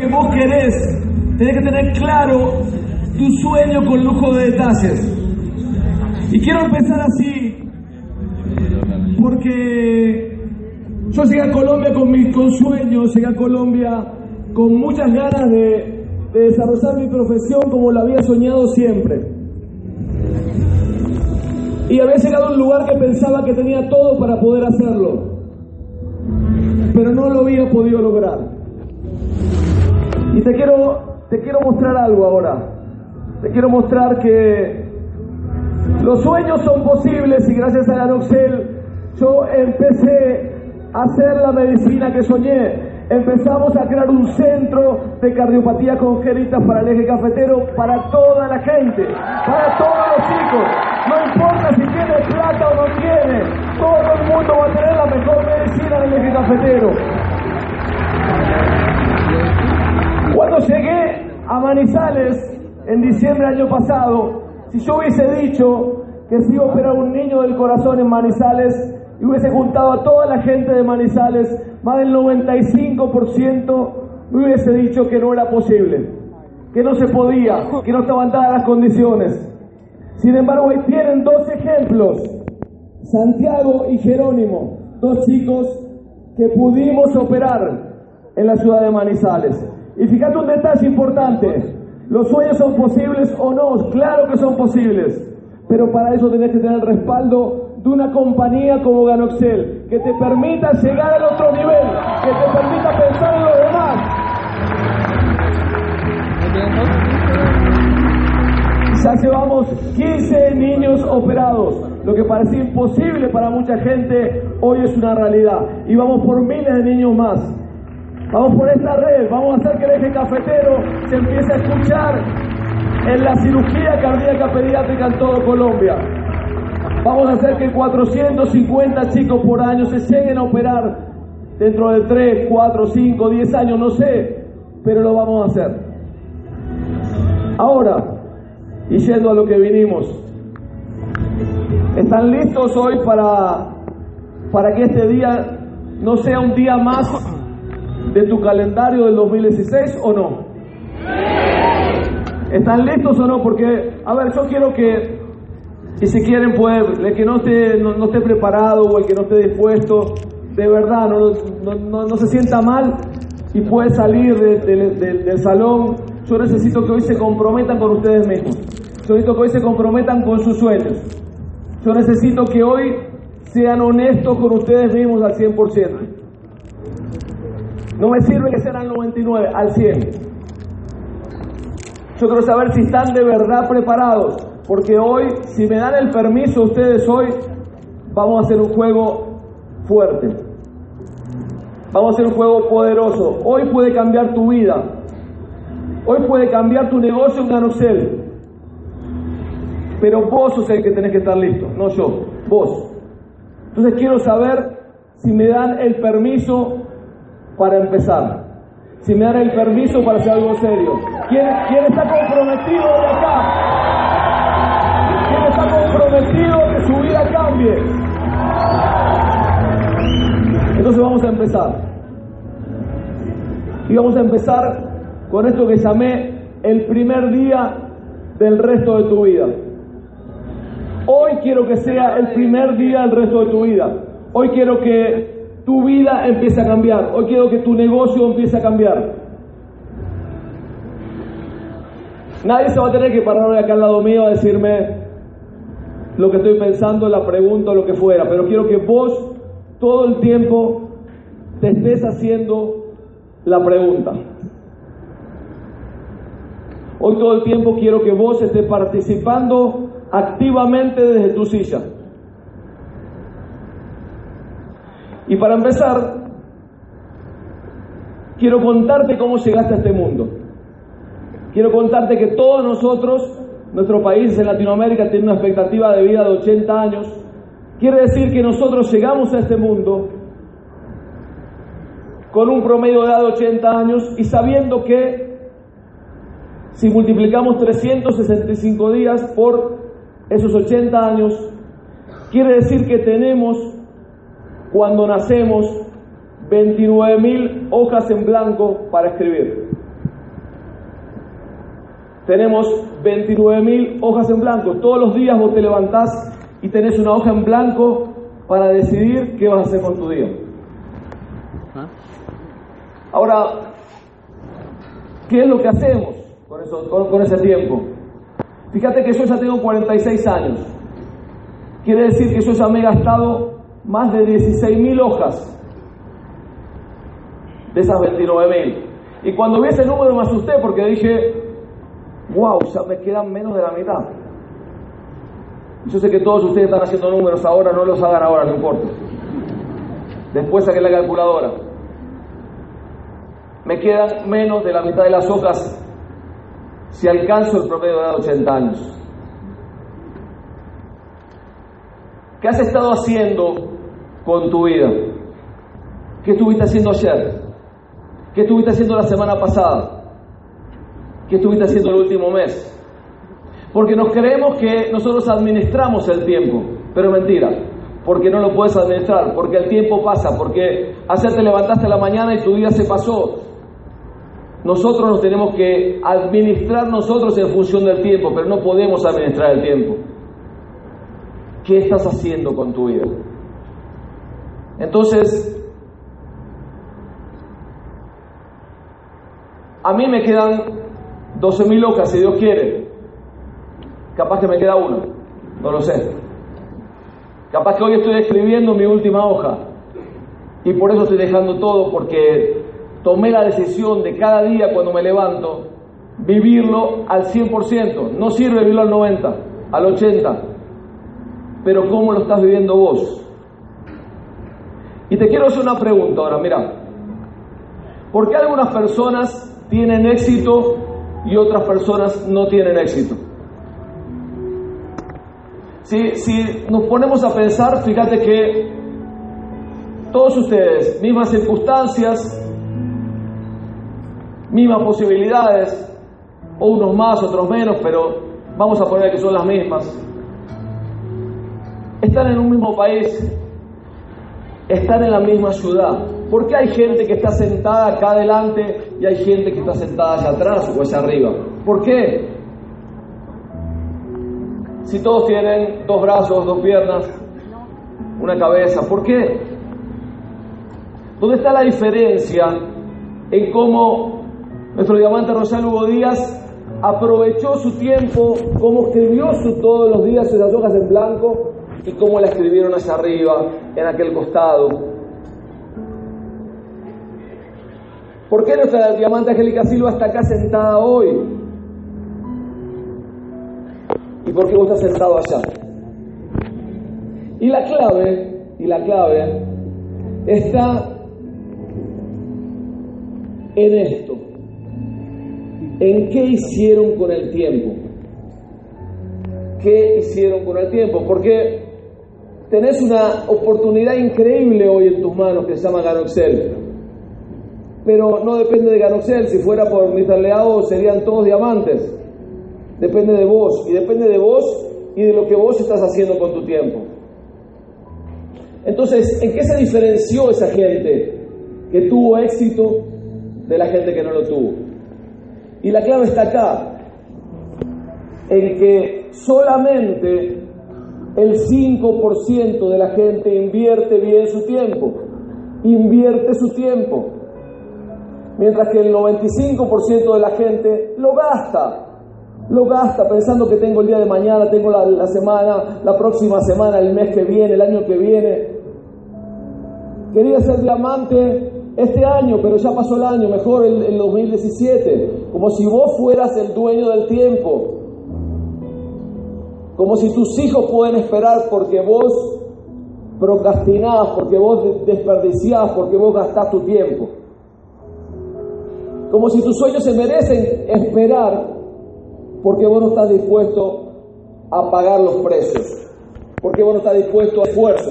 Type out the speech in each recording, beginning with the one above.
que vos querés, tenés que tener claro tu sueño con lujo de detalles. Y quiero empezar así, porque yo llegué a Colombia con mis con sueños, llegué a Colombia con muchas ganas de, de desarrollar mi profesión como la había soñado siempre. Y había llegado a un lugar que pensaba que tenía todo para poder hacerlo, pero no lo había podido lograr. Y te quiero, te quiero mostrar algo ahora. Te quiero mostrar que los sueños son posibles y gracias a Anoxel yo empecé a hacer la medicina que soñé. Empezamos a crear un centro de cardiopatía congénita para el eje cafetero para toda la gente, para todos los chicos. No importa si tiene plata o no tiene, todo el mundo va a tener la mejor medicina del eje cafetero. Cuando llegué a Manizales en diciembre del año pasado, si yo hubiese dicho que se iba a operar un niño del corazón en Manizales y hubiese juntado a toda la gente de Manizales, más del 95% me hubiese dicho que no era posible, que no se podía, que no estaban dadas las condiciones. Sin embargo, hoy tienen dos ejemplos, Santiago y Jerónimo, dos chicos que pudimos operar en la ciudad de Manizales. Y fíjate un detalle importante. ¿Los sueños son posibles o no? Claro que son posibles. Pero para eso tenés que tener el respaldo de una compañía como Ganoxel, que te permita llegar al otro nivel, que te permita pensar en los demás. Ya llevamos 15 niños operados. Lo que parecía imposible para mucha gente, hoy es una realidad. Y vamos por miles de niños más. Vamos por esta red, vamos a hacer que el eje cafetero se empiece a escuchar en la cirugía cardíaca pediátrica en todo Colombia. Vamos a hacer que 450 chicos por año se lleguen a operar dentro de 3, 4, 5, 10 años, no sé, pero lo vamos a hacer. Ahora, y yendo a lo que vinimos, ¿están listos hoy para, para que este día no sea un día más de tu calendario del 2016 o no? ¿Están listos o no? Porque, a ver, yo quiero que, y si quieren, pues, el que no esté, no, no esté preparado o el que no esté dispuesto, de verdad, no, no, no, se sienta mal y puede salir de- de- de- del salón. Yo necesito que hoy se comprometan con ustedes mismos. Yo necesito que hoy se comprometan con sus sueños. Yo necesito que hoy sean honestos con ustedes mismos al 100%. No me sirve que sean al 99, al 100. Yo quiero saber si están de verdad preparados, porque hoy, si me dan el permiso ustedes hoy, vamos a hacer un juego fuerte. Vamos a hacer un juego poderoso. Hoy puede cambiar tu vida. Hoy puede cambiar tu negocio en Ganoxel. Pero vos sos el que tenés que estar listo, no yo, vos. Entonces quiero saber si me dan el permiso para empezar. Si me dan el permiso para hacer algo serio. ¿Quién, quién está comprometido de acá? ¿Quién está comprometido que su vida cambie? Entonces vamos a empezar. Y vamos a empezar con esto que llamé el primer día del resto de tu vida. Hoy quiero que sea el primer día del resto de tu vida. Hoy quiero que tu vida empiece a cambiar. Hoy quiero que tu negocio empiece a cambiar. Nadie se va a tener que parar hoy acá al lado mío a decirme lo que estoy pensando, la pregunta o lo que fuera. Pero quiero que vos todo el tiempo te estés haciendo la pregunta. Hoy todo el tiempo quiero que vos estés participando activamente desde tu silla. Y para empezar, quiero contarte cómo llegaste a este mundo. Quiero contarte que todos nosotros, nuestro país en Latinoamérica tiene una expectativa de vida de 80 años. Quiere decir que nosotros llegamos a este mundo con un promedio de edad de 80 años y sabiendo que si multiplicamos 365 días por esos 80 años, quiere decir que tenemos, cuando nacemos, 29.000 hojas en blanco para escribir. Tenemos 29.000 hojas en blanco. Todos los días vos te levantás y tenés una hoja en blanco para decidir qué vas a hacer con tu día. Ahora, ¿qué es lo que hacemos con, con, ese tiempo? Fíjate que yo ya tengo 46 años. Quiere decir que yo ya me he gastado más de 16.000 hojas de esas 29.000. Y cuando vi ese número me asusté porque dije, wow, ya me quedan menos de la mitad. Yo sé que todos ustedes están haciendo números ahora, no los hagan ahora, no importa. Después saqué la calculadora. Me quedan menos de la mitad de las hojas si alcanzo el promedio de 80 años. ¿Qué has estado haciendo con tu vida? ¿Qué estuviste haciendo ayer? ¿Qué estuviste haciendo la semana pasada? ¿Qué estuviste haciendo el último mes? Porque nos creemos que nosotros administramos el tiempo, pero mentira, porque no lo puedes administrar, porque el tiempo pasa, porque ayer te levantaste la mañana y tu día se pasó, nosotros nos tenemos que administrar nosotros en función del tiempo, pero no podemos administrar el tiempo. ¿Qué estás haciendo con tu vida? Entonces, a mí me quedan 12.000 hojas, si Dios quiere. Capaz que me queda uno, no lo sé. Capaz que hoy estoy escribiendo mi última hoja y por eso estoy dejando todo, porque tomé la decisión de cada día cuando me levanto vivirlo al 100%. No sirve vivirlo al 90, al 80. Pero ¿cómo lo estás viviendo vos? Y te quiero hacer una pregunta ahora, mira. ¿Por qué algunas personas tienen éxito y otras personas no tienen éxito? Si, si nos ponemos a pensar, fíjate que todos ustedes, mismas circunstancias, mismas posibilidades, o unos más, otros menos, pero vamos a poner que son las mismas. Están en un mismo país, están en la misma ciudad. ¿Por qué hay gente que está sentada acá adelante y hay gente que está sentada allá atrás o allá arriba? ¿Por qué? Si todos tienen dos brazos, dos piernas, una cabeza, ¿por qué? ¿Dónde está la diferencia en cómo nuestro diamante Rosal Hugo Díaz aprovechó su tiempo, cómo escribió su, todos los días las hojas en blanco y cómo la escribieron hacia arriba, en aquel costado. ¿Por qué nuestra diamante Angélica Silva está acá sentada hoy? ¿Y por qué vos estás sentado allá? Y la clave, y la clave está en esto en qué hicieron con el tiempo. ¿Qué hicieron con el tiempo? Porque tenés una oportunidad increíble hoy en tus manos que se llama Ganoxel. Pero no depende de Ganoxel, si fuera por Mr. Leao serían todos diamantes. Depende de vos, y depende de vos y de lo que vos estás haciendo con tu tiempo. Entonces, ¿en qué se diferenció esa gente que tuvo éxito de la gente que no lo tuvo? Y la clave está acá, en que solamente el 5% de la gente invierte bien su tiempo, invierte su tiempo, mientras que el 95% de la gente lo gasta, lo gasta pensando que tengo el día de mañana, tengo la, semana, la próxima semana, el mes que viene, el año que viene. Quería ser diamante este año, pero ya pasó el año, mejor el, el 2017, como si vos fueras el dueño del tiempo, como si tus hijos pueden esperar porque vos procrastinás, porque vos desperdiciás, porque vos gastás tu tiempo. Como si tus sueños se merecen esperar porque vos no estás dispuesto a pagar los precios, porque vos no estás dispuesto a esfuerzo.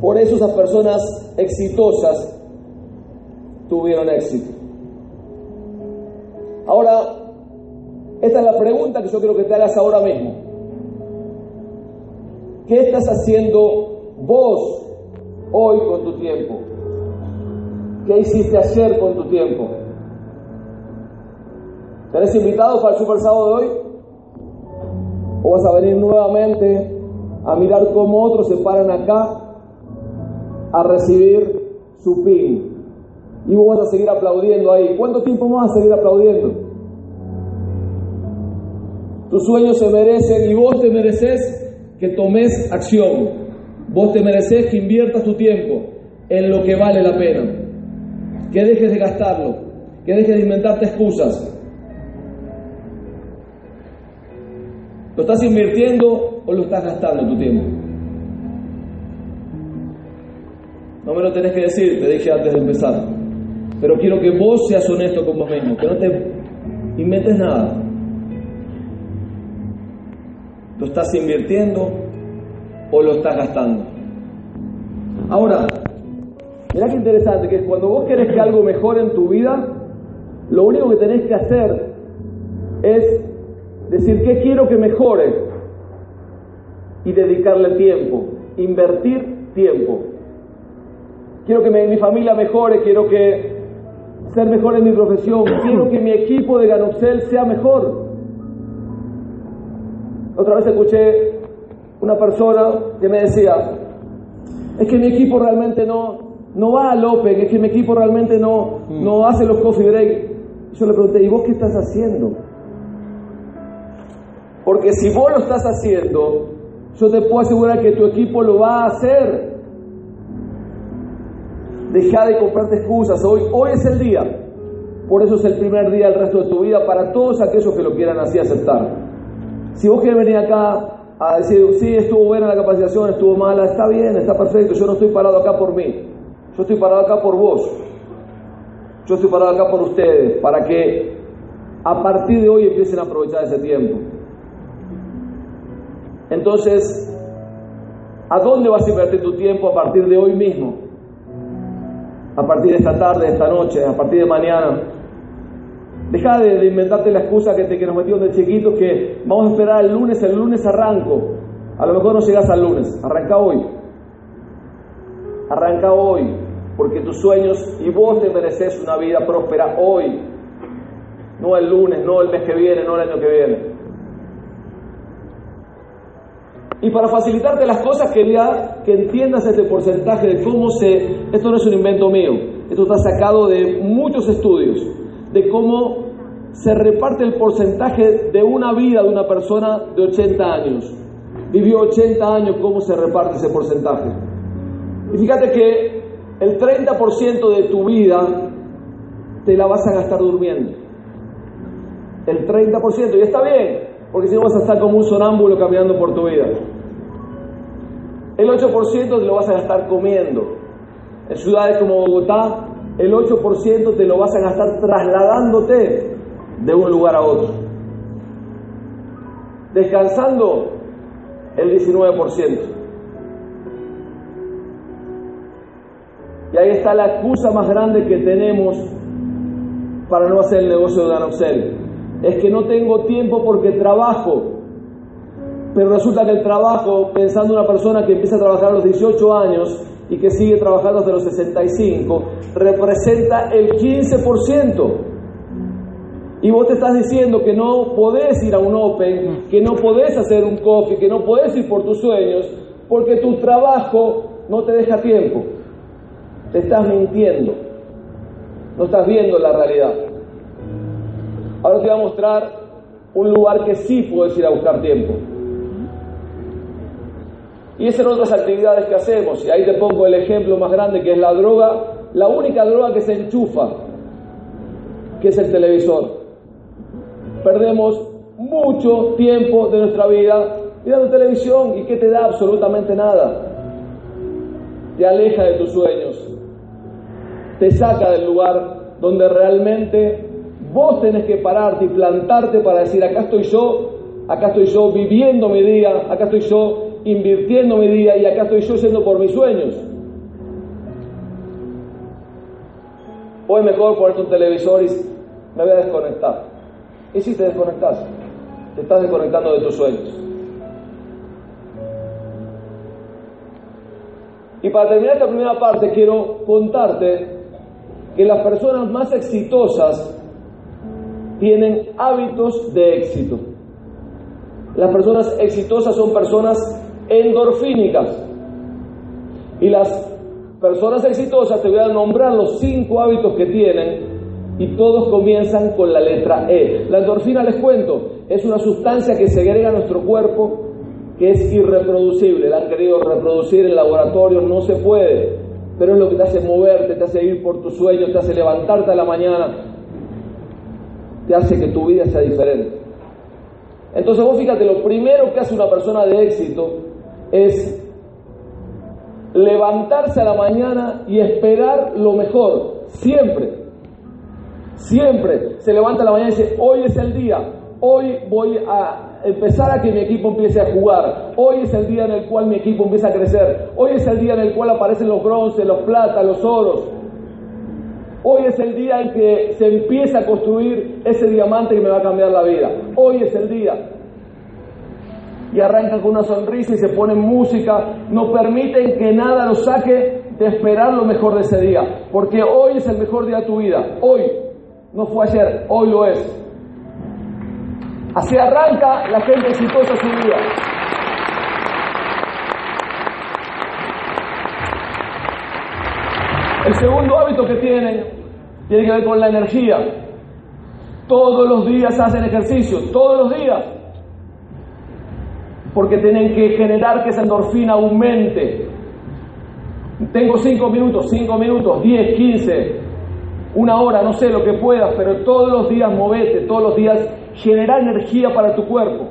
Por eso esas personas exitosas tuvieron éxito. Ahora, esta es la pregunta que yo quiero que te hagas ahora mismo. ¿Qué estás haciendo vos hoy con tu tiempo? ¿Qué hiciste ayer con tu tiempo? ¿Tenés invitado para el Super Sábado de hoy? ¿O vas a venir nuevamente a mirar cómo otros se paran acá a recibir su pin? Y vos vas a seguir aplaudiendo ahí. ¿Cuánto tiempo vas a seguir aplaudiendo? Tus sueños se merecen y vos te mereces que tomes acción. Vos te mereces que inviertas tu tiempo en lo que vale la pena. Que dejes de gastarlo. Que dejes de inventarte excusas. ¿Lo estás invirtiendo o lo estás gastando tu tiempo? No me lo tenés que decir, te dije antes de empezar. Pero quiero que vos seas honesto con vos mismo, que no te inventes nada. ¿Lo estás invirtiendo o lo estás gastando? Ahora, mirá qué interesante, que cuando vos querés que algo mejore en tu vida, lo único que tenés que hacer es decir qué quiero que mejore y dedicarle tiempo, invertir tiempo. Quiero que mi familia mejore, quiero que ser mejor en mi profesión, quiero que mi equipo de Ganoxel sea mejor. Otra vez escuché una persona que me decía, es que mi equipo realmente no, no va al Open, es que mi equipo realmente no, no hace los coffee break. Yo le pregunté, ¿y vos qué estás haciendo? Porque si vos lo estás haciendo, yo te puedo asegurar que tu equipo lo va a hacer. Deja de comprarte excusas. Hoy, hoy es el día. Por eso es el primer día del resto de tu vida para todos aquellos que lo quieran así aceptar. Si vos querés venir acá a decir, sí, estuvo buena la capacitación, estuvo mala, está bien, está perfecto, yo no estoy parado acá por mí. Yo estoy parado acá por vos. Yo estoy parado acá por ustedes, para que a partir de hoy empiecen a aprovechar ese tiempo. Entonces, ¿a dónde vas a invertir tu tiempo a partir de hoy mismo? A partir de esta tarde, de esta noche, a partir de mañana. Deja de, inventarte la excusa que, te, que nos metieron de chiquitos que vamos a esperar el lunes, el lunes arranco. A lo mejor no llegas al lunes, arranca hoy. Arranca hoy, porque tus sueños y vos te mereces una vida próspera hoy. No el lunes, no el mes que viene, no el año que viene. Y para facilitarte las cosas quería que entiendas este porcentaje de cómo se... Esto no es un invento mío, esto está sacado de muchos estudios, de cómo se reparte el porcentaje de una vida de una persona de 80 años. Vivió 80 años, cómo se reparte ese porcentaje. Y fíjate que el 30% de tu vida te la vas a gastar durmiendo. El 30%, y está bien, porque si no vas a estar como un sonámbulo caminando por tu vida. El 8% te lo vas a gastar comiendo. En ciudades como Bogotá, el 8% te lo vas a gastar trasladándote de un lugar a otro. Descansando, el 19%. Y ahí está la excusa más grande que tenemos para no hacer el negocio de Ganoxel. Es que no tengo tiempo porque trabajo. Pero resulta que el trabajo, pensando en una persona que empieza a trabajar a los 18 años y que sigue trabajando hasta los 65, representa el 15%. Y vos te estás diciendo que no podés ir a un Open, que no podés hacer un coffee, que no podés ir por tus sueños, porque tu trabajo no te deja tiempo. Te estás mintiendo. No estás viendo la realidad. Ahora te voy a mostrar un lugar que sí puedes ir a buscar tiempo. Y esas son otras actividades que hacemos. Y ahí te pongo el ejemplo más grande que es la droga, la única droga que se enchufa, que es el televisor. Perdemos mucho tiempo de nuestra vida mirando televisión y que te da absolutamente nada. Te aleja de tus sueños. te saca del lugar donde realmente vos tenés que pararte y plantarte para decir, acá estoy yo, acá estoy yo viviendo mi día, acá estoy yo invirtiendo mi día y acá estoy yo yendo por mis sueños. O es mejor ponerte un televisor y me voy a desconectar. ¿Y si te desconectas? Te estás desconectando de tus sueños. Y para terminar esta primera parte quiero contarte que las personas más exitosas tienen hábitos de éxito. Las personas exitosas son personas endorfínicas. Y las personas exitosas, te voy a nombrar los cinco hábitos que tienen y todos comienzan con la letra E. La endorfina, les cuento, es una sustancia que se agrega a nuestro cuerpo que es irreproducible. La han querido reproducir en laboratorio, no se puede, pero es lo que te hace moverte, te hace ir por tus sueños, te hace levantarte a la mañana, te hace que tu vida sea diferente. Entonces vos fíjate, lo primero que hace una persona de éxito es levantarse a la mañana y esperar lo mejor, siempre. Siempre se levanta a la mañana y dice, hoy es el día, hoy voy a empezar a que mi equipo empiece a jugar, hoy es el día en el cual mi equipo empieza a crecer, hoy es el día en el cual aparecen los bronces, los platas, los oros, hoy es el día en que se empieza a construir ese diamante que me va a cambiar la vida, hoy es el día. Y arrancan con una sonrisa y se ponen música, no permiten que nada los saque de esperar lo mejor de ese día, porque hoy es el mejor día de tu vida, hoy, no fue ayer, hoy lo es. Así arranca la gente exitosa su vida. El segundo hábito que tienen tiene que ver con la energía. Todos los días hacen ejercicio, todos los días. Porque tienen que generar que esa endorfina aumente. Tengo cinco minutos, cinco minutos, diez, quince, una hora, no sé lo que puedas, pero todos los días movete, todos los días genera energía para tu cuerpo.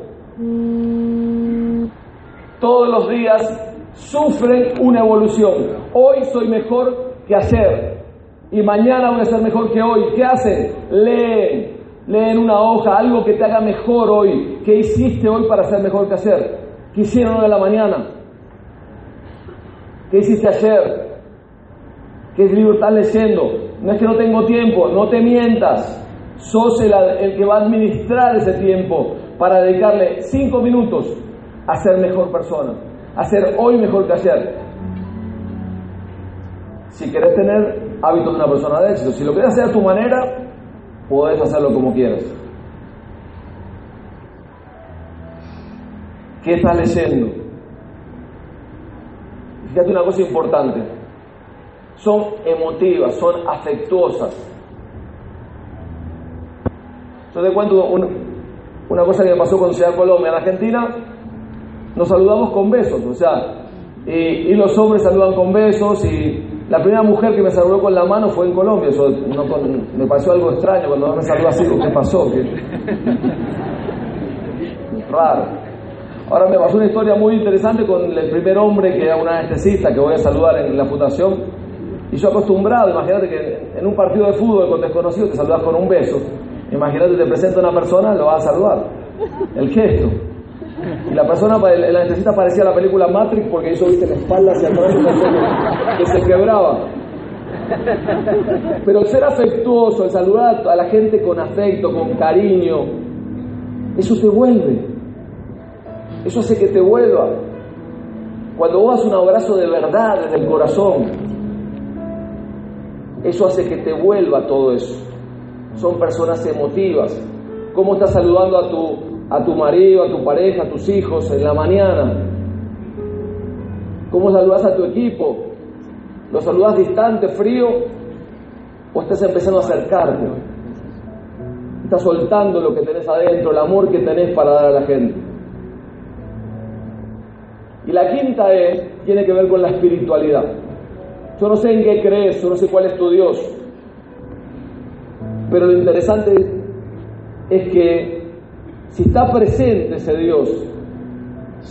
Todos los días sufren una evolución. Hoy soy mejor que ayer y mañana voy a ser mejor que hoy. ¿Qué hacen? Leen, leen una hoja, algo que te haga mejor hoy. ¿Qué hiciste hoy para ser mejor que ayer? ¿Qué hicieron hoy a la mañana? ¿Qué hiciste ayer? ¿Qué libro estás leyendo? No es que no tengo tiempo, no te mientas. Sos el, el, que va a administrar ese tiempo para dedicarle cinco minutos a ser mejor persona, a ser hoy mejor que ayer. Si querés tener hábitos de una persona de éxito, si lo querés hacer a tu manera, podés hacerlo como quieras. ¿Qué estás leyendo? Fíjate una cosa importante. Son emotivas, son afectuosas. Yo te cuento una, cosa que me pasó con Ciudad Colombia. En Argentina nos saludamos con besos, o sea, y, los hombres saludan con besos y la primera mujer que me saludó con la mano fue en Colombia. Eso me pareció algo extraño cuando me saludó así, ¿qué pasó? Raro. Ahora me pasó una historia muy interesante con el primer hombre que era un anestesista que voy a saludar en la fundación. Y yo acostumbrado, imagínate que en un partido de fútbol con desconocidos te saludas con un beso. Imagínate, te presenta una persona, lo vas a saludar. El gesto. Y la persona, el anestesista parecía la película Matrix porque hizo, viste, la espalda hacia atrás que se quebraba. Pero el ser afectuoso, el saludar a la gente con afecto, con cariño, eso te vuelve. Eso hace que te vuelva. Cuando vos das un abrazo de verdad desde el corazón, eso hace que te vuelva todo eso. Son personas emotivas. ¿Cómo estás saludando a tu, a tu marido, a tu pareja, a tus hijos en la mañana? ¿Cómo saludas a tu equipo? ¿Lo saludas distante, frío? ¿O estás empezando a acercarte? Estás soltando lo que tenés adentro, el amor que tenés para dar a la gente. Y la quinta es, tiene que ver con la espiritualidad. Yo no sé en qué crees, yo no sé cuál es tu Dios. Pero lo interesante es que si está presente ese Dios,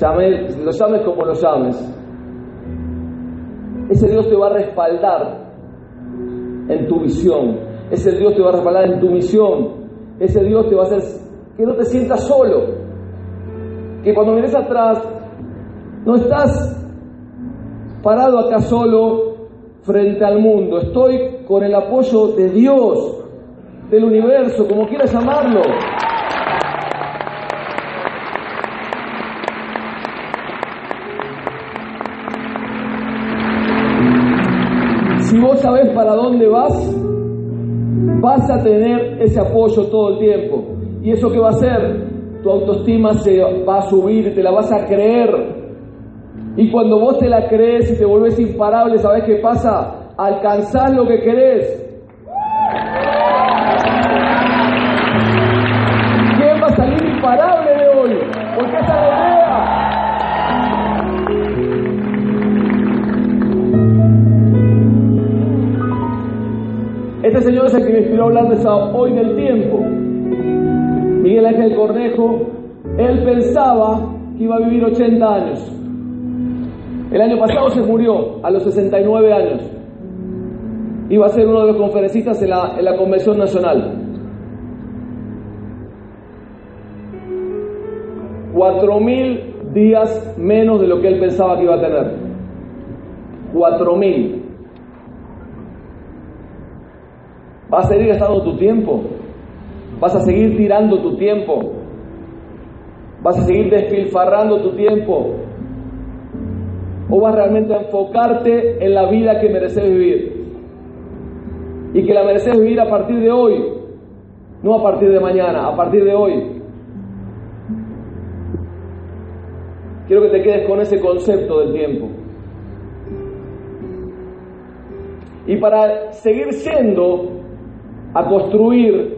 llame, lo llames como lo llames, ese Dios te va a respaldar en tu visión. Ese Dios te va a respaldar en tu misión. Ese Dios te va a hacer que no te sientas solo. Que cuando mires atrás, no estás parado acá solo frente al mundo. Estoy con el apoyo de Dios, del universo, como quieras llamarlo. Sabés para dónde vas, vas a tener ese apoyo todo el tiempo. ¿Y eso qué va a hacer? Tu autoestima se va a subir, te la vas a creer. Y cuando vos te la crees y te volvés imparable, ¿sabés qué pasa? Alcanzás lo que querés. Señor es el que me inspiró a hablar de hoy del tiempo. Miguel Ángel Cornejo, él pensaba que iba a vivir 80 años. El año pasado se murió a los 69 años. Iba a ser uno de los conferencistas en la, en la Convención Nacional. Cuatro mil días menos de lo que él pensaba que iba a tener. Cuatro mil. ¿Vas a seguir gastando tu tiempo? ¿Vas a seguir tirando tu tiempo? ¿Vas a seguir despilfarrando tu tiempo? ¿O vas realmente a enfocarte en la vida que mereces vivir? Y que la mereces vivir a partir de hoy, no a partir de mañana, a partir de hoy. Quiero que te quedes con ese concepto del tiempo. Y para seguir siendo a construir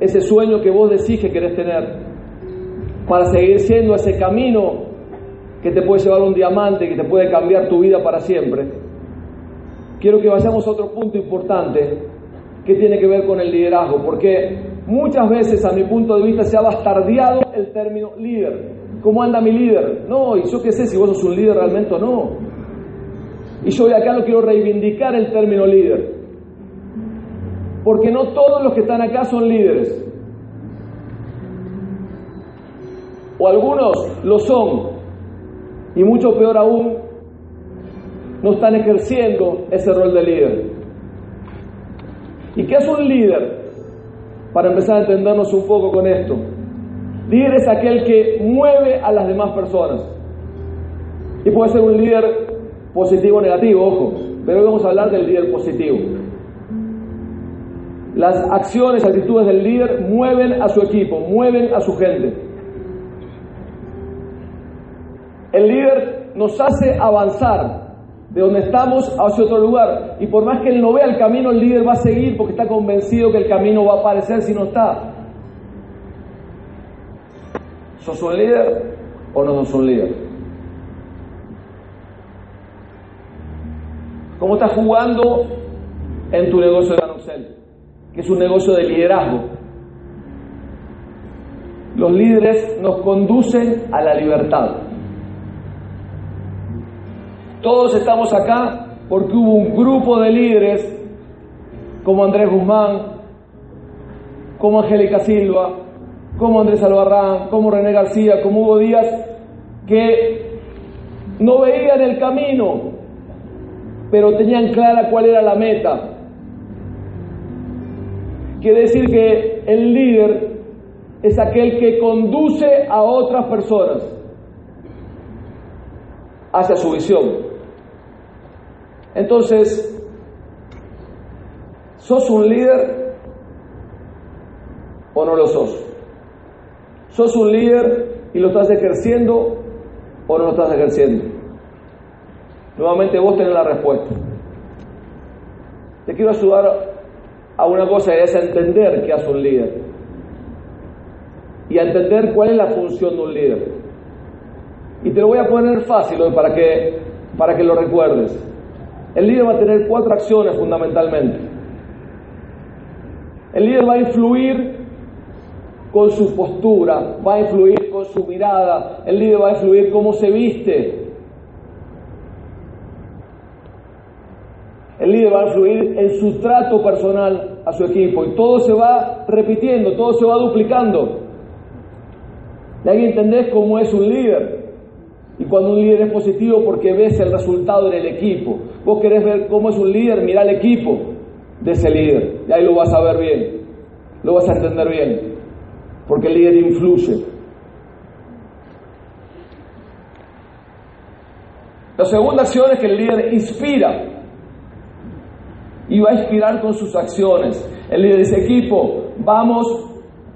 ese sueño que vos decís que querés tener, para seguir siendo ese camino que te puede llevar un diamante, que te puede cambiar tu vida para siempre. Quiero que vayamos a otro punto importante que tiene que ver con el liderazgo, porque muchas veces a mi punto de vista se ha bastardeado el término líder. ¿Cómo anda mi líder? No, y yo qué sé si vos sos un líder realmente o no. Y yo de acá no quiero reivindicar el término líder porque no todos los que están acá son líderes. O algunos lo son, y mucho peor aún, no están ejerciendo ese rol de líder. ¿Y qué es un líder? Para empezar a entendernos un poco con esto. Líder es aquel que mueve a las demás personas. Y puede ser un líder positivo o negativo, ojo, pero hoy vamos a hablar del líder positivo. Las acciones, actitudes del líder mueven a su equipo, mueven a su gente. El líder nos hace avanzar de donde estamos hacia otro lugar. Y por más que él no vea el camino, el líder va a seguir porque está convencido que el camino va a aparecer si no está. ¿Sos un líder o no sos un líder? ¿Cómo estás jugando en tu negocio de? Que es un negocio de liderazgo. Los líderes nos conducen a la libertad. Todos estamos acá porque hubo un grupo de líderes como Andrés Guzmán, como Angélica Silva, como Andrés Albarrán, como René García, como Hugo Díaz, que no veían el camino, pero tenían clara cuál era la meta. Quiere decir que el líder es aquel que conduce a otras personas hacia su visión. Entonces, ¿sos un líder o no lo sos? ¿Sos un líder y lo estás ejerciendo o no lo estás ejerciendo? Nuevamente vos tenés la respuesta. Te quiero ayudar a una cosa es entender qué hace un líder y a entender cuál es la función de un líder. Y te lo voy a poner fácil hoy para que, para que lo recuerdes. El líder va a tener cuatro acciones fundamentalmente. El líder va a influir con su postura, va a influir con su mirada, el líder va a influir cómo se viste. El líder va a influir en su trato personal a su equipo y todo se va repitiendo, todo se va duplicando. ¿Y ahí entendés cómo es un líder? Y cuando un líder es positivo porque ves el resultado en el equipo. Vos querés ver cómo es un líder, mira el equipo de ese líder. Y ahí lo vas a ver bien, lo vas a entender bien. Porque el líder influye. La segunda acción es que el líder inspira. Y va a inspirar con sus acciones. El líder dice, equipo, vamos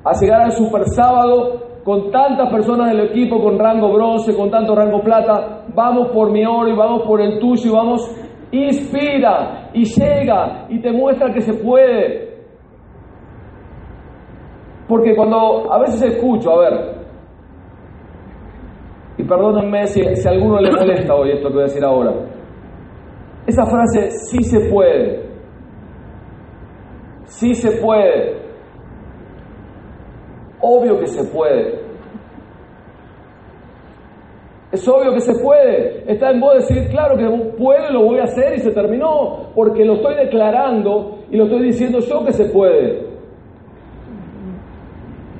a llegar al super sábado con tantas personas del equipo con rango bronce, con tanto rango plata, vamos por mi oro y vamos por el tuyo y vamos, inspira y llega y te muestra que se puede. Porque cuando a veces escucho, a ver, y perdónenme si, si a alguno le molesta hoy esto que voy a decir ahora, esa frase sí se puede, sí se puede, Obvio que se puede. Es obvio que se puede. Está en vos decir, claro que puedo, lo voy a hacer y se terminó, porque lo estoy declarando y lo estoy diciendo yo que se puede.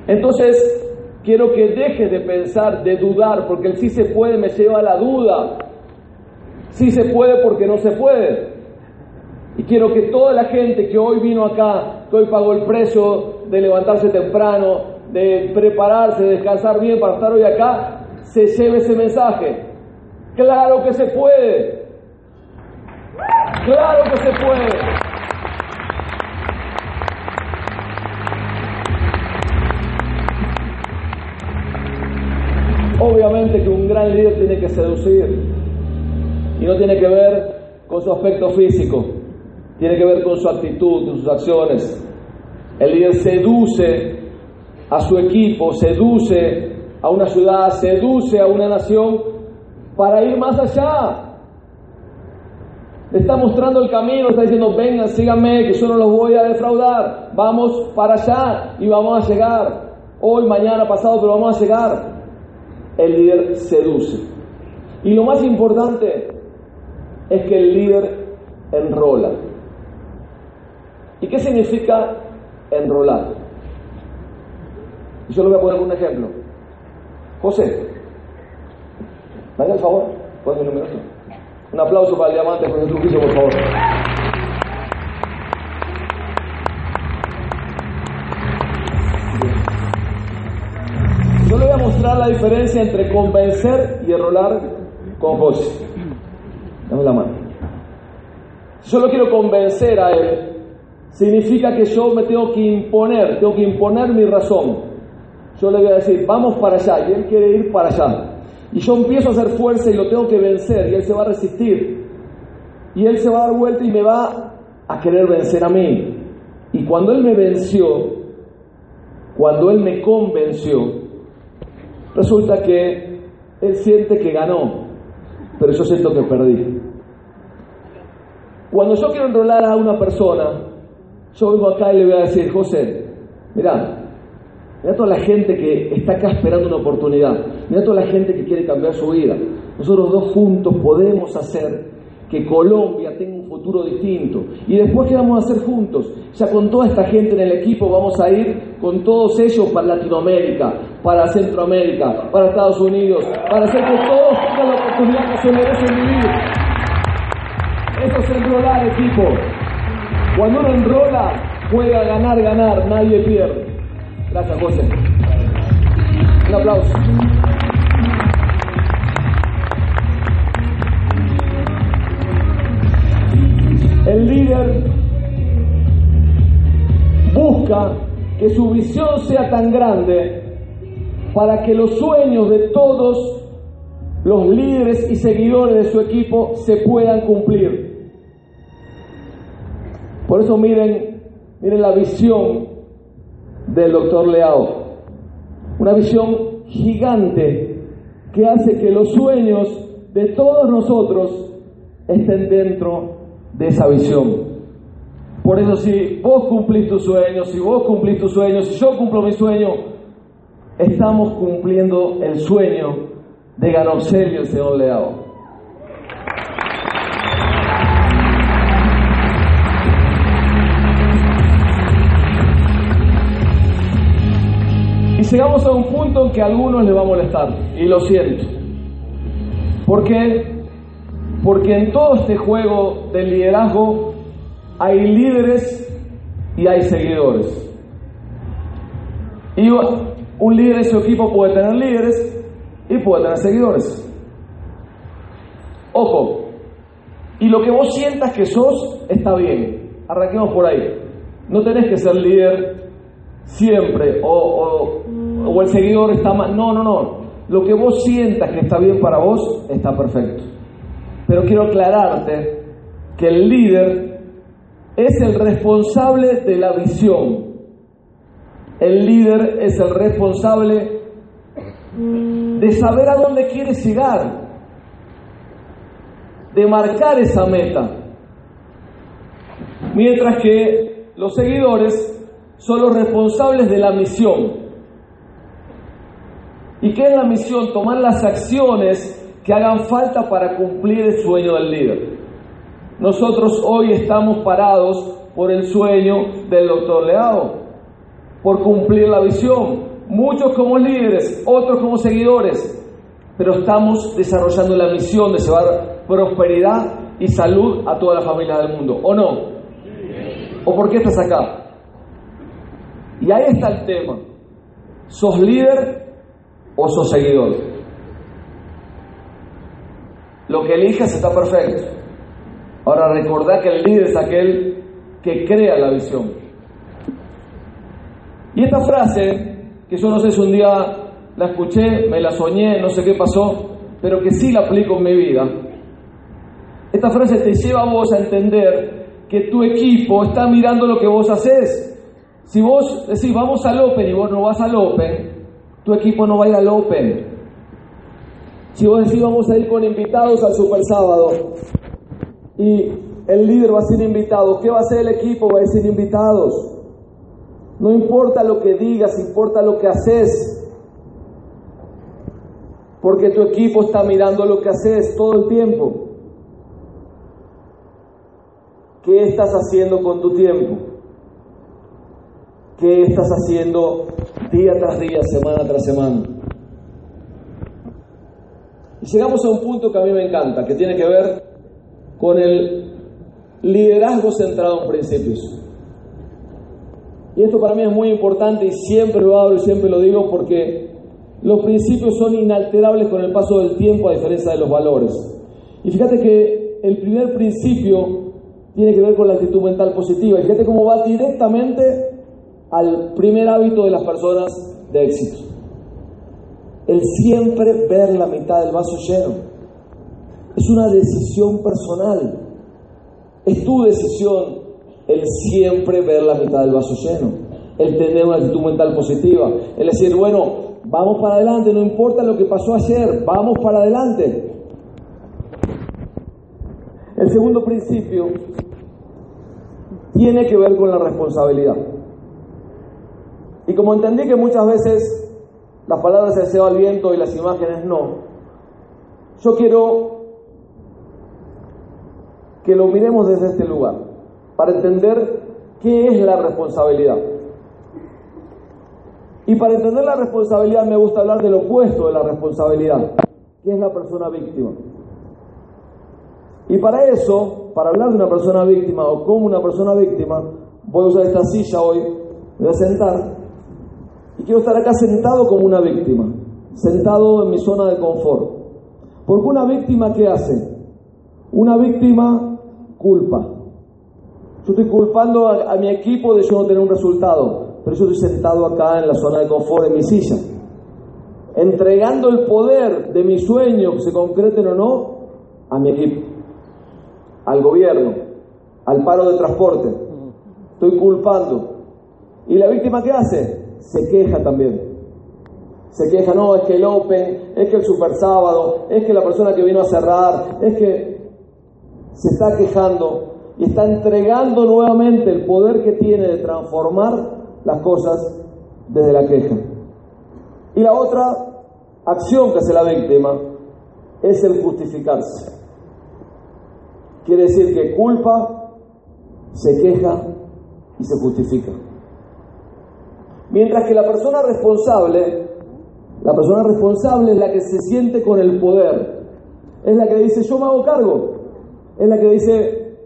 Entonces, quiero que dejes de pensar, de dudar, porque el sí se puede me lleva a la duda. Sí se puede porque no se puede. Y quiero que toda la gente que hoy vino acá, que hoy pagó el precio de levantarse temprano, de prepararse, de descansar bien para estar hoy acá, se lleve ese mensaje. Claro que se puede. Claro que se puede. Obviamente que un gran líder tiene que seducir y no tiene que ver con su aspecto físico, tiene que ver con su actitud, con sus acciones. El líder seduce a su equipo, seduce a una ciudad, seduce a una nación para ir más allá. Le está mostrando el camino, está diciendo, vengan, síganme, que yo no los voy a defraudar. Vamos para allá y vamos a llegar. Hoy, mañana, pasado, pero vamos a llegar. El líder seduce. Y lo más importante es que el líder enrola. ¿Y qué significa enrolar? Yo le voy a poner un ejemplo. José, dame el favor, pon mi número. Un aplauso para el diamante José Trujillo, por favor. Yo le voy a mostrar la diferencia entre convencer y enrolar con José. Dame la mano. Yo lo quiero convencer a él, significa que yo me tengo que imponer, tengo que imponer mi razón yo le voy a decir, vamos para allá, y él quiere ir para allá. Y yo empiezo a hacer fuerza y lo tengo que vencer, y él se va a resistir. Y él se va a dar vuelta y me va a querer vencer a mí. Y cuando él me venció, cuando él me convenció, resulta que él siente que ganó, pero yo siento que perdí. Cuando yo quiero enrolar a una persona, yo vengo acá y le voy a decir, José, mira, Mira toda la gente que está acá esperando una oportunidad. Mira toda la gente que quiere cambiar su vida. Nosotros dos juntos podemos hacer que Colombia tenga un futuro distinto. Y después, ¿qué vamos a hacer juntos? Ya con toda esta gente en el equipo vamos a ir con todos ellos para Latinoamérica, para Centroamérica, para Estados Unidos, para hacer que todos tengan la oportunidad que se merecen vivir. Eso es enrolar, equipo. Cuando uno enrola, juega ganar, ganar, nadie pierde. Gracias, José. Un aplauso. El líder busca que su visión sea tan grande para que los sueños de todos los líderes y seguidores de su equipo se puedan cumplir. Por eso miren, miren la visión del doctor Leao. Una visión gigante que hace que los sueños de todos nosotros estén dentro de esa visión. Por eso si vos cumplís tus sueños, si vos cumplís tus sueños, si yo cumplo mi sueño, estamos cumpliendo el sueño de Ganoxel y el señor Leao. Llegamos a un punto en que a algunos les va a molestar, y lo siento. ¿Por qué? Porque en todo este juego del liderazgo hay líderes y hay seguidores. Y un líder de su equipo puede tener líderes y puede tener seguidores. Ojo, y lo que vos sientas que sos está bien. Arranquemos por ahí. No tenés que ser líder siempre o, o, el seguidor está mal. No, no, no. Lo que vos sientas que está bien para vos está perfecto. Pero quiero aclararte que el líder es el responsable de la visión. El líder es el responsable de saber a dónde quiere llegar, de marcar esa meta. Mientras que los seguidores son los responsables de la misión. ¿Y qué es la misión? Tomar las acciones que hagan falta para cumplir el sueño del líder. Nosotros hoy estamos parados por el sueño del doctor Leao, por cumplir la visión. Muchos como líderes, otros como seguidores, pero estamos desarrollando la misión de llevar prosperidad y salud a toda la familia del mundo, ¿o no? ¿O por qué estás acá? Y ahí está el tema. ¿Sos líder o seguidor? Lo que elijas está perfecto. Ahora recordad que el líder es aquel que crea la visión. Y esta frase, que yo no sé si un día la escuché, me la soñé, no sé qué pasó, pero que sí la aplico en mi vida. Esta frase te lleva a vos a entender que tu equipo está mirando lo que vos haces. Si vos decís vamos al Open y vos no vas al Open, tu equipo no va a ir al Open. Si vos decís vamos a ir con invitados al Super Sábado y el líder va a ser invitado, ¿qué va a hacer el equipo? Va a decir invitados. No importa lo que digas, importa lo que haces. Porque tu equipo está mirando lo que haces todo el tiempo. ¿Qué estás haciendo con tu tiempo? ¿Qué estás haciendo día tras día, semana tras semana? Y llegamos a un punto que a mí me encanta, que tiene que ver con el liderazgo centrado en principios. Y esto para mí es muy importante y siempre lo hablo y siempre lo digo porque los principios son inalterables con el paso del tiempo a diferencia de los valores. Y fíjate que el primer principio tiene que ver con la actitud mental positiva. Y fíjate cómo va directamente al primer hábito de las personas de éxito. El siempre ver la mitad del vaso lleno. Es una decisión personal. Es tu decisión el siempre ver la mitad del vaso lleno. El tener una actitud mental positiva. El decir, bueno, vamos para adelante, no importa lo que pasó ayer, vamos para adelante. El segundo principio tiene que ver con la responsabilidad. Y como entendí que muchas veces las palabras se llevan al viento y las imágenes no, yo quiero que lo miremos desde este lugar, para entender qué es la responsabilidad. Y para entender la responsabilidad me gusta hablar del opuesto de la responsabilidad, que es la persona víctima. Y para eso, para hablar de una persona víctima o como una persona víctima, voy a usar esta silla hoy, me voy a sentar y quiero estar acá sentado como una víctima, sentado en mi zona de confort. Porque una víctima, ¿qué hace? Una víctima culpa. Yo estoy culpando a, mi equipo de yo no tener un resultado, pero yo estoy sentado acá en la zona de confort, en mi silla, entregando el poder de mi sueño, que se concreten o no, a mi equipo, al gobierno, al paro de transporte. Estoy culpando. ¿Y la víctima qué hace? Se queja también. Se queja, no, es que el Open, es que el Super Sábado, es que la persona que vino a cerrar, es que se está quejando y está entregando nuevamente el poder que tiene de transformar las cosas desde la queja. Y la otra acción que hace la víctima es el justificarse. Quiere decir que culpa, se queja y se justifica. Mientras que la persona responsable, la persona responsable es la que se siente con el poder, es la que dice yo me hago cargo, es la que dice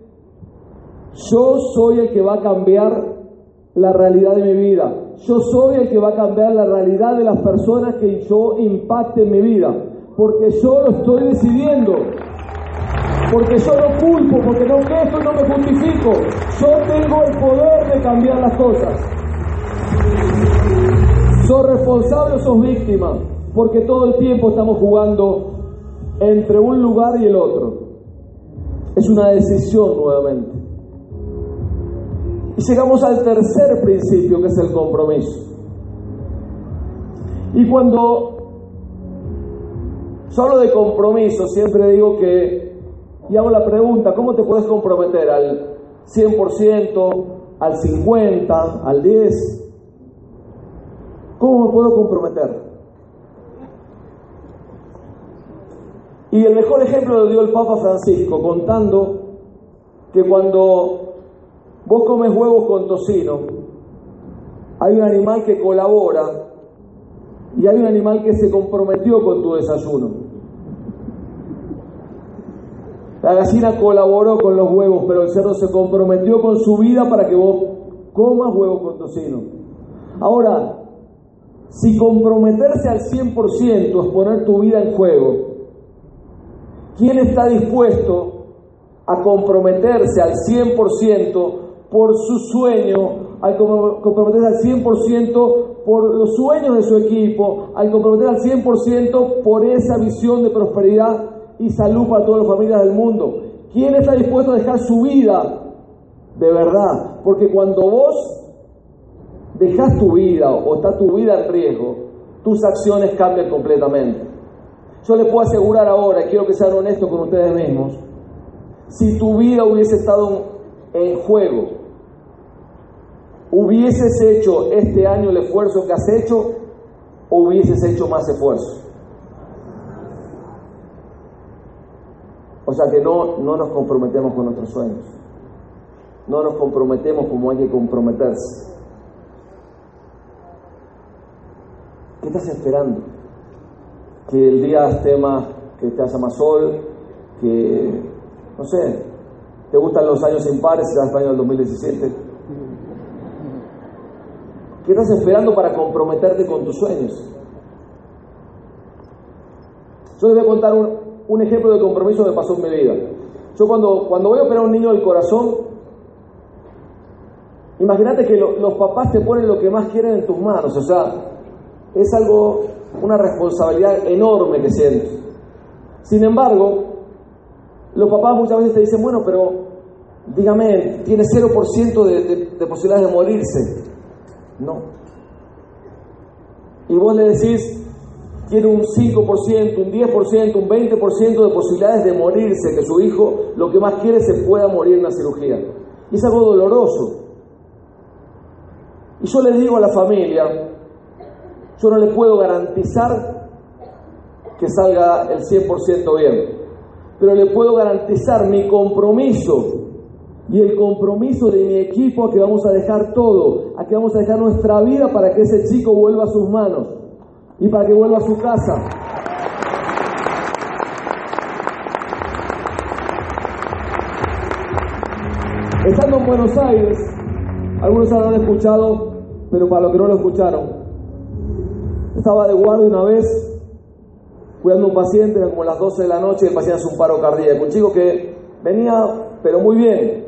yo soy el que va a cambiar la realidad de mi vida, yo soy el que va a cambiar la realidad de las personas que yo impacte en mi vida, porque yo lo estoy decidiendo. Porque yo no culpo, porque no esto no me justifico. Yo tengo el poder de cambiar las cosas. ¿Sos responsable o sos víctima? Porque todo el tiempo estamos jugando entre un lugar y el otro. Es una decisión nuevamente. Y llegamos al tercer principio, que es el compromiso. Y cuando hablo de compromiso, siempre digo que, y hago la pregunta, ¿cómo te puedes comprometer? ¿Al 100%, al 50%, al 10%? ¿Cómo me puedo comprometer? Y el mejor ejemplo lo dio el Papa Francisco, contando que cuando Vos comes huevos con tocino. Hay un animal que colabora y hay un animal que se comprometió con tu desayuno. La gallina colaboró con los huevos, pero el cerdo se comprometió con su vida para que vos comas huevos con tocino. Ahora, si comprometerse al 100% es poner tu vida en juego, ¿quién está dispuesto a comprometerse al 100% por su sueño, al comprometerse al 100% por los sueños de su equipo, al comprometerse al 100% por esa visión de prosperidad y salud para todas las familias del mundo. ¿Quién está dispuesto a dejar su vida de verdad? Porque cuando vos dejas tu vida o está tu vida en riesgo, tus acciones cambian completamente. Yo les puedo asegurar ahora, y quiero que sean honestos con ustedes mismos, si tu vida hubiese estado en juego, ¿hubieses hecho este año el esfuerzo que has hecho o hubieses hecho más esfuerzo? O sea que no, no nos comprometemos con nuestros sueños. No nos comprometemos como hay que comprometerse. ¿Qué estás esperando? Que el día esté más, que te haya más sol, que, no sé, ¿Te gustan los años impares y el año del 2017? ¿Qué estás esperando para comprometerte con tus sueños? Yo les voy a contar un, ejemplo de compromiso que pasó en mi vida. Yo cuando, cuando voy a operar a un niño del corazón, imagínate que los papás te ponen lo que más quieren en tus manos. O sea, es algo, una responsabilidad enorme que sientes. Sin embargo, los papás muchas veces te dicen, bueno, pero dígame, tiene 0% de, de, posibilidades de morirse. No. Y vos le decís, tiene un 5%, un 10%, un 20% de posibilidades de morirse, que su hijo lo que más quiere se pueda morir en la cirugía. Y es algo doloroso. Y yo le digo a la familia, yo no le puedo garantizar que salga el 100% bien pero le puedo garantizar mi compromiso y el compromiso de mi equipo a que vamos a dejar todo, a que vamos a dejar nuestra vida para que ese chico vuelva a sus manos y para que vuelva a su casa. Estando en Buenos Aires, algunos habrán escuchado, pero para los que no lo escucharon, estaba de guardia una vez cuidando a un paciente, era como las 12 de la noche y el paciente hace un paro cardíaco. Un chico que venía, pero muy bien,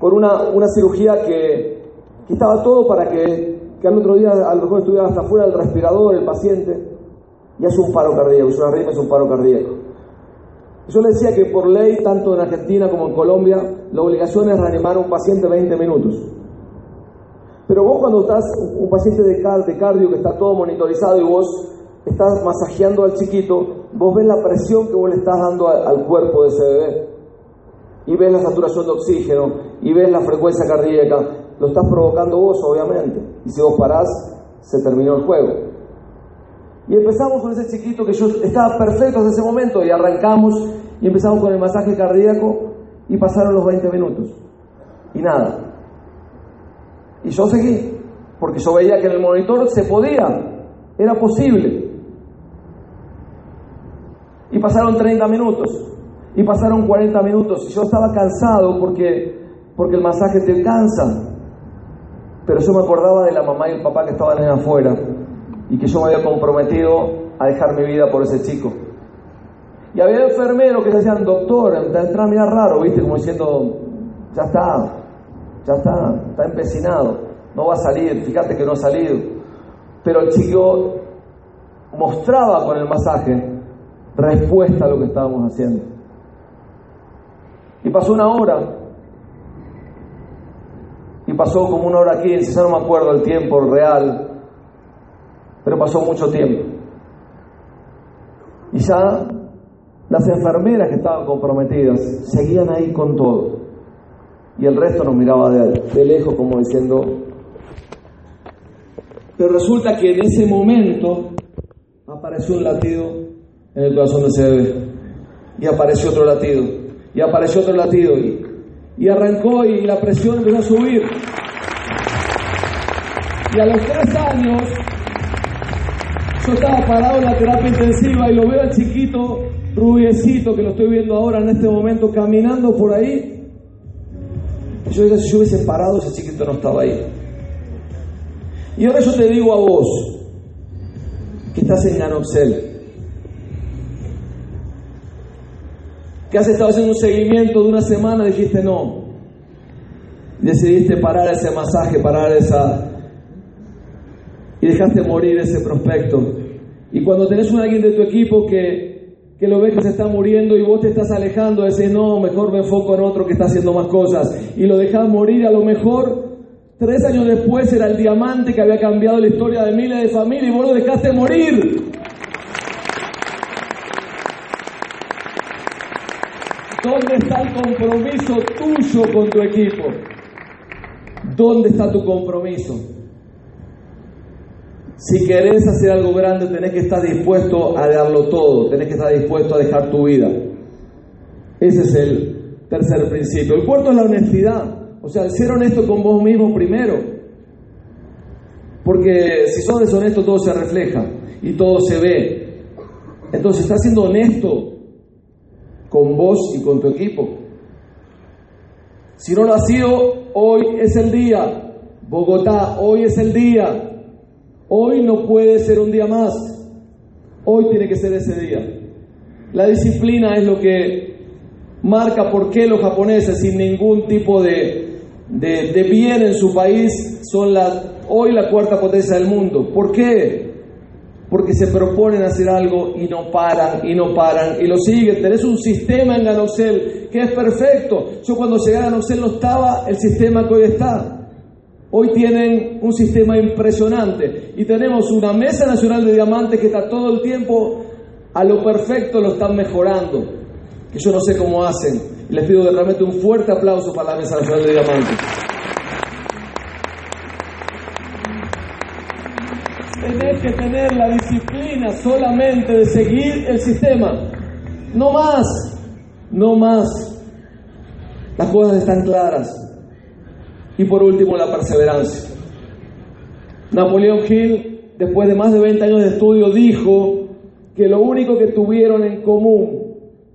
con una, una cirugía que, estaba todo para que, que, al otro día a lo mejor estuviera hasta fuera del respirador el paciente y hace un paro cardíaco, es una es un paro cardíaco. Yo le decía que por ley, tanto en Argentina como en Colombia, la obligación es reanimar a un paciente 20 minutos. Pero vos cuando estás un paciente de, cardio que está todo monitorizado y vos estás masajeando al chiquito, vos ves la presión que vos le estás dando al, cuerpo de ese bebé. Y ves la saturación de oxígeno, y ves la frecuencia cardíaca. Lo estás provocando vos, obviamente. Y si vos parás, se terminó el juego. Y empezamos con ese chiquito que yo estaba perfecto desde ese momento y arrancamos y empezamos con el masaje cardíaco y pasaron los 20 minutos. Y nada. Y yo seguí. porque yo veía que en el monitor se podía, era posible. Y pasaron 30 minutos, y pasaron 40 minutos, y yo estaba cansado porque, porque el masaje te cansa. Pero yo me acordaba de la mamá y el papá que estaban en afuera, y que yo me había comprometido a dejar mi vida por ese chico. Y había enfermeros que decían, doctor, entra a mirar raro, ¿viste? Como diciendo, ya está, ya está, está empecinado, no va a salir, fíjate que no ha salido. Pero el chico mostraba con el masaje respuesta a lo que estábamos haciendo. Y pasó una hora, y pasó como una hora quince, ya no me acuerdo el tiempo real, pero pasó mucho tiempo. Y ya las enfermeras que estaban comprometidas seguían ahí con todo. Y el resto nos miraba de, lejos como diciendo... Pero resulta que en ese momento apareció un latido en el corazón de ese bebé. Y apareció otro latido. Y apareció otro latido. Y, y arrancó y la presión empezó a subir. Y a los tres años yo estaba parado en la terapia intensiva y lo veo al chiquito rubiecito que lo estoy viendo ahora en este momento caminando por ahí. Yo si yo hubiese parado, ese chiquito no estaba ahí. Y ahora yo te digo a vos, que estás en Ganoxel, que has estado haciendo un seguimiento de una semana, dijiste no. Decidiste parar ese masaje, parar esa... Y dejaste morir ese prospecto. Y cuando tenés un alguien de tu equipo que, que lo ves que se está muriendo y vos te estás alejando, decís, no, mejor me enfoco en otro que está haciendo más cosas. Y lo dejas morir, a lo mejor tres años después era el diamante que había cambiado la historia de miles de familias y vos lo dejaste morir. ¿Dónde está el compromiso tuyo con tu equipo? ¿Dónde está tu compromiso? Si querés hacer algo grande, tenés que estar dispuesto a darlo todo, tenés que estar dispuesto a dejar tu vida. Ese es el tercer principio. El cuarto es la honestidad, o sea, ser honesto con vos mismo primero. Porque si sos deshonesto, todo se refleja y todo se ve. Entonces, estás siendo honesto con vos y con tu equipo. Si no lo has sido, hoy es el día. Bogotá, hoy es el día. Hoy no puede ser un día más. Hoy tiene que ser ese día. La disciplina es lo que marca por qué los japoneses, sin ningún tipo de, de, bien en su país, son la, hoy la cuarta potencia del mundo. ¿Por qué? Porque se proponen hacer algo y no paran, y no paran, y lo siguen. Tenés un sistema en Ganoxel que es perfecto. Yo cuando llegué a Ganoxel no estaba el sistema que hoy está. Hoy tienen un sistema impresionante y tenemos una mesa nacional de diamantes que está todo el tiempo a lo perfecto, lo están mejorando. Que yo no sé cómo hacen. Les pido de realmente un fuerte aplauso para la mesa nacional de diamantes. Tenés que tener la disciplina solamente de seguir el sistema. No más, no más. Las cosas están claras. Y por último, la perseverancia. Napoleón Hill, después de más de 20 años de estudio, dijo que lo único que tuvieron en común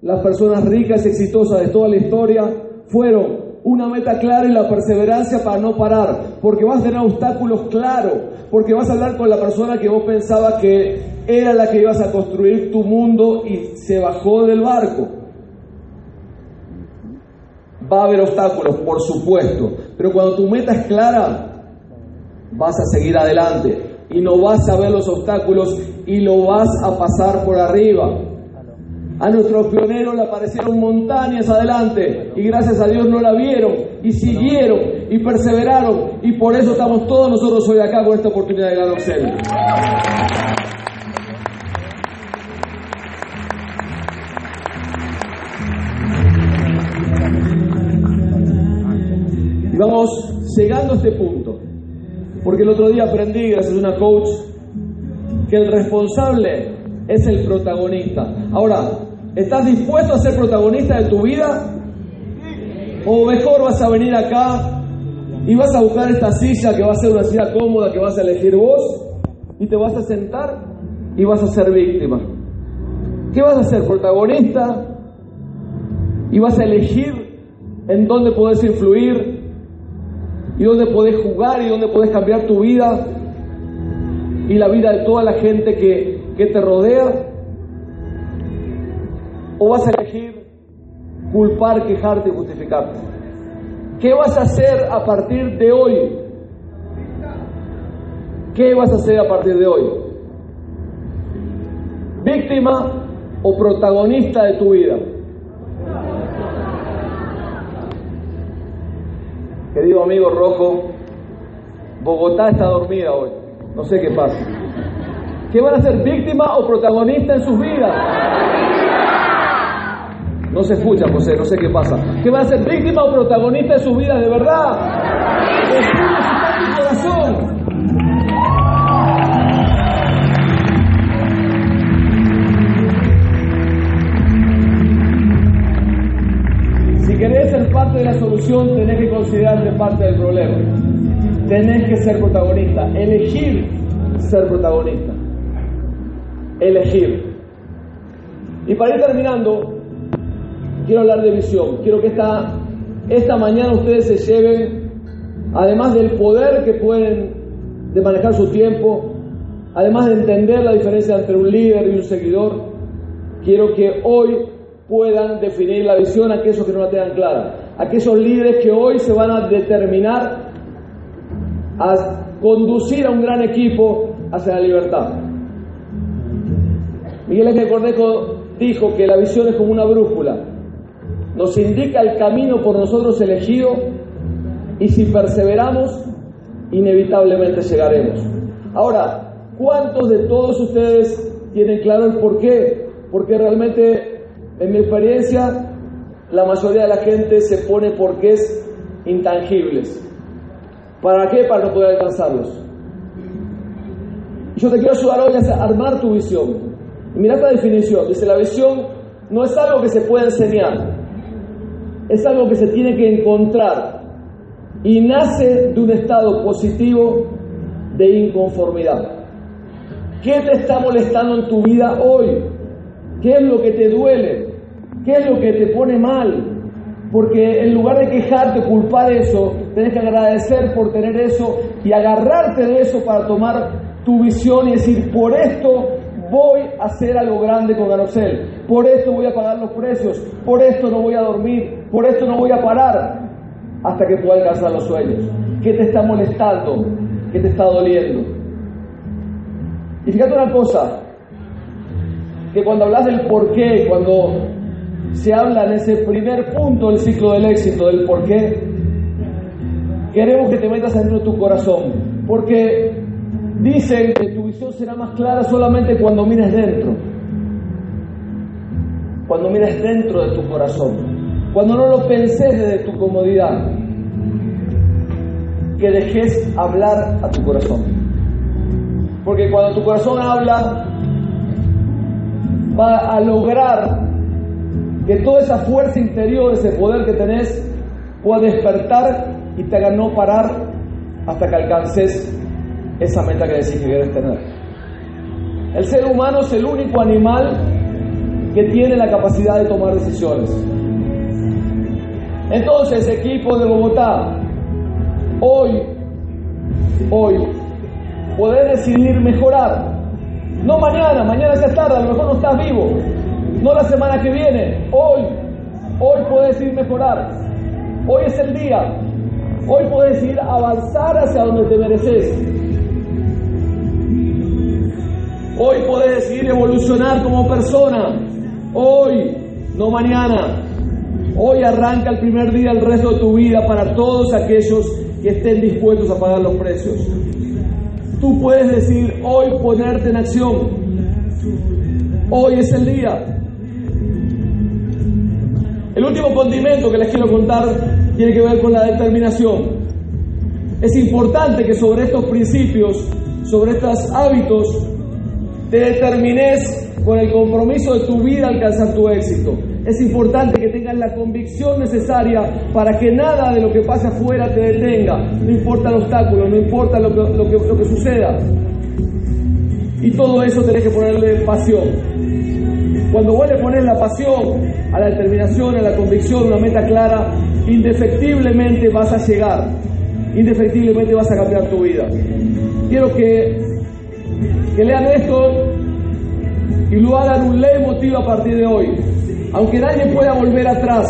las personas ricas y exitosas de toda la historia fueron una meta clara y la perseverancia para no parar, porque vas a tener obstáculos claros, porque vas a hablar con la persona que vos pensabas que era la que ibas a construir tu mundo y se bajó del barco. Va a haber obstáculos, por supuesto, pero cuando tu meta es clara, vas a seguir adelante y no vas a ver los obstáculos y lo vas a pasar por arriba. A nuestros pioneros le aparecieron montañas adelante y gracias a Dios no la vieron y siguieron y perseveraron y por eso estamos todos nosotros hoy acá con esta oportunidad de ganar vamos llegando a este punto, porque el otro día aprendí, gracias a una coach, que el responsable es el protagonista. Ahora, ¿estás dispuesto a ser protagonista de tu vida? ¿O mejor vas a venir acá y vas a buscar esta silla que va a ser una silla cómoda que vas a elegir vos y te vas a sentar y vas a ser víctima. ¿Qué vas a ser? Protagonista y vas a elegir en dónde podés influir y dónde podés jugar y dónde podés cambiar tu vida y la vida de toda la gente que, que te rodea. O vas a elegir culpar, quejarte y justificarte. ¿Qué vas a hacer a partir de hoy? ¿Qué vas a hacer a partir de hoy? ¿Víctima o protagonista de tu vida? Querido amigo rojo, Bogotá está dormida hoy. No sé qué pasa. ¿Qué van a ser víctima o protagonista en sus vidas? No se escucha, José, no sé qué pasa. ¿Qué van a ser víctima o protagonista en sus vidas de verdad? Solución, tenés que considerarte parte del problema. Tenés que ser protagonista, elegir ser protagonista. Elegir. Y para ir terminando, quiero hablar de visión. Quiero que esta, esta mañana ustedes se lleven, además del poder que pueden de manejar su tiempo, además de entender la diferencia entre un líder y un seguidor, quiero que hoy puedan definir la visión a aquellos que no la tengan clara, aquellos líderes que hoy se van a determinar a conducir a un gran equipo hacia la libertad. Miguel Ángel Cornejo dijo que la visión es como una brújula, nos indica el camino por nosotros elegido y si perseveramos, inevitablemente llegaremos. Ahora, ¿cuántos de todos ustedes tienen claro el por qué? Porque realmente en mi experiencia, la mayoría de la gente se pone porqués intangibles. ¿Para qué? Para no poder alcanzarlos. Yo te quiero ayudar hoy a armar tu visión. Mira esta definición. Dice, la visión no es algo que se puede enseñar. Es algo que se tiene que encontrar. Y nace de un estado positivo de inconformidad. ¿Qué te está molestando en tu vida hoy? ¿Qué es lo que te duele? ¿Qué es lo que te pone mal? Porque en lugar de quejarte, culpar eso, tenés que agradecer por tener eso y agarrarte de eso para tomar tu visión y decir, por esto voy a hacer algo grande con Garocel, por esto voy a pagar los precios, por esto no voy a dormir, por esto no voy a parar hasta que pueda alcanzar los sueños. ¿Qué te está molestando? ¿Qué te está doliendo? Y fíjate una cosa, que cuando hablas del por qué, cuando se habla en ese primer punto del ciclo del éxito, del por qué, queremos que te metas dentro de tu corazón, porque dicen que tu visión será más clara solamente cuando mires dentro, cuando mires dentro de tu corazón, cuando no lo penses desde tu comodidad, que dejes hablar a tu corazón. Porque cuando tu corazón habla, va a lograr que toda esa fuerza interior, ese poder que tenés, pueda despertar y te haga no parar hasta que alcances esa meta que decís que quieres tener. El ser humano es el único animal que tiene la capacidad de tomar decisiones. Entonces, equipo de Bogotá, hoy, hoy, poder decidir mejorar no mañana, mañana ya tarde, a lo mejor no estás vivo. No la semana que viene, hoy. Hoy puedes ir mejorar. Hoy es el día. Hoy puedes ir avanzar hacia donde te mereces. Hoy puedes decidir evolucionar como persona. Hoy, no mañana. Hoy arranca el primer día el resto de tu vida para todos aquellos que estén dispuestos a pagar los precios. Tú puedes decir hoy ponerte en acción. Hoy es el día. El último condimento que les quiero contar tiene que ver con la determinación. Es importante que sobre estos principios, sobre estos hábitos, te determines con el compromiso de tu vida a alcanzar tu éxito. Es importante que tengas la convicción necesaria para que nada de lo que pase afuera te detenga. No importa el obstáculo, no importa lo que, lo que, lo que suceda. Y todo eso tenés que ponerle pasión. Cuando vos le pones la pasión a la determinación, a la convicción, una meta clara, indefectiblemente vas a llegar. Indefectiblemente vas a cambiar tu vida. Quiero que, lean esto y lo hagan un leitmotiv a partir de hoy. Aunque nadie pueda volver atrás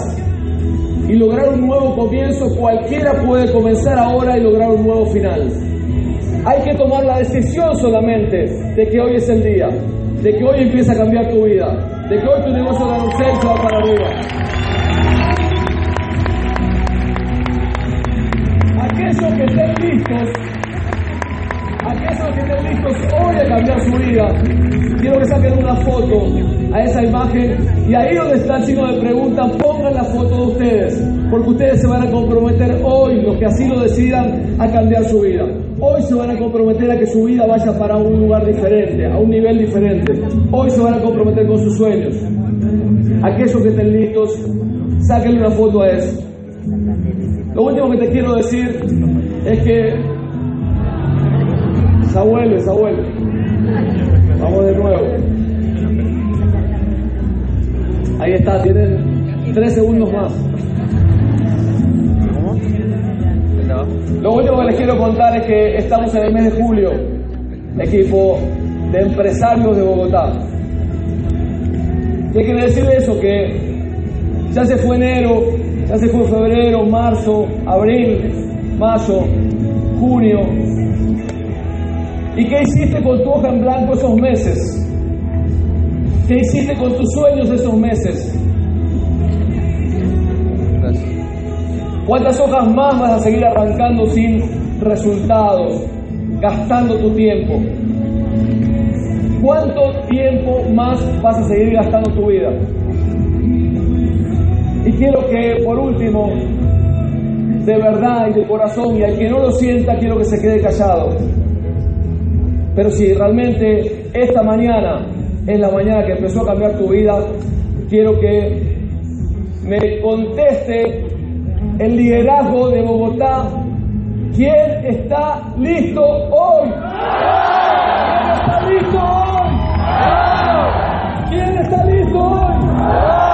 y lograr un nuevo comienzo, cualquiera puede comenzar ahora y lograr un nuevo final. Hay que tomar la decisión solamente de que hoy es el día, de que hoy empieza a cambiar tu vida, de hoy tu negocio va para arriba. Aquellos que estén listos, aquellos que estén listos hoy a cambiar su vida, quiero que saquen una foto a esa imagen y ahí donde está el signo de pregunta, pongan la foto de ustedes, porque ustedes se van a comprometer hoy, los que así lo decidan, a cambiar su vida. Hoy se van a comprometer a que su vida vaya para un lugar diferente, a un nivel diferente. Hoy se van a comprometer con sus sueños. Aquellos que estén listos, sáquenle una foto a eso. Lo último que te quiero decir es que Samuel, Samuel, Ahí está, tienen tres segundos más. Lo último que les quiero contar es que estamos en el mes de julio, equipo de empresarios de Bogotá. ¿Qué quiere decir eso? Que ya se fue enero, ya se fue febrero, marzo, abril, mayo, junio. ¿Y qué hiciste con tu hoja en blanco esos meses? ¿Qué hiciste con tus sueños esos meses? ¿Cuántas hojas más vas a seguir arrancando sin resultados, gastando tu tiempo? ¿Cuánto tiempo más vas a seguir gastando tu vida? Y quiero que, por último, de verdad y de corazón, y al que no lo sienta, quiero que se quede callado. Pero si realmente esta mañana es la mañana que empezó a cambiar tu vida, quiero que me conteste el liderazgo de Bogotá. ¿Quién está listo hoy? ¿Quién está listo hoy? ¿Quién está listo?